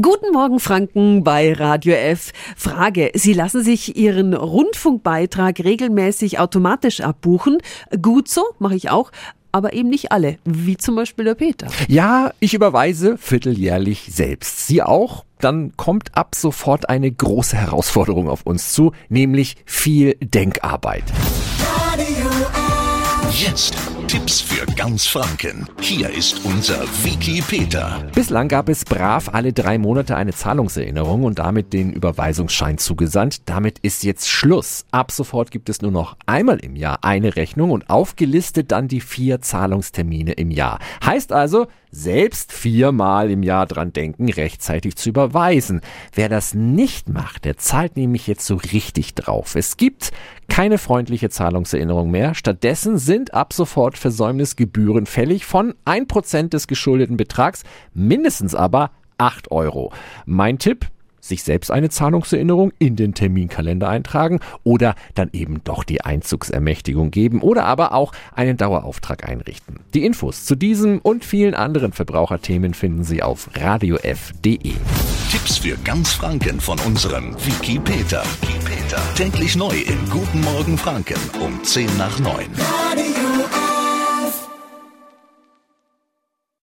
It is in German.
Guten Morgen Franken bei Radio F. Frage, Sie lassen sich Ihren Rundfunkbeitrag regelmäßig automatisch abbuchen. Gut so, mache ich auch. Aber eben nicht alle, wie zum Beispiel der Peter. Ja, ich überweise vierteljährlich selbst. Sie auch? Dann kommt ab sofort eine große Herausforderung auf uns zu, nämlich viel Denkarbeit. Radio F. Jetzt Tipps für ganz Franken. Hier ist unser Wiki Peter. Bislang gab es brav alle drei Monate eine Zahlungserinnerung und damit den Überweisungsschein zugesandt. Damit ist jetzt Schluss. Ab sofort gibt es nur noch einmal im Jahr eine Rechnung und aufgelistet dann die vier Zahlungstermine im Jahr. Heißt also, selbst viermal im Jahr dran denken, rechtzeitig zu überweisen. Wer das nicht macht, der zahlt nämlich jetzt so richtig drauf. Es gibt keine freundliche Zahlungserinnerung mehr. Stattdessen sind ab sofort Versäumnisgebühren fällig von 1% des geschuldeten Betrags, mindestens aber 8 Euro. Mein Tipp, sich selbst eine Zahlungserinnerung in den Terminkalender eintragen oder dann eben doch die Einzugsermächtigung geben oder aber auch einen Dauerauftrag einrichten. Die Infos zu diesem und vielen anderen Verbraucherthemen finden Sie auf radiof.de. Tipps für ganz Franken von unserem Wiki Peter. Täglich neu in Guten Morgen Franken um 10 nach 9.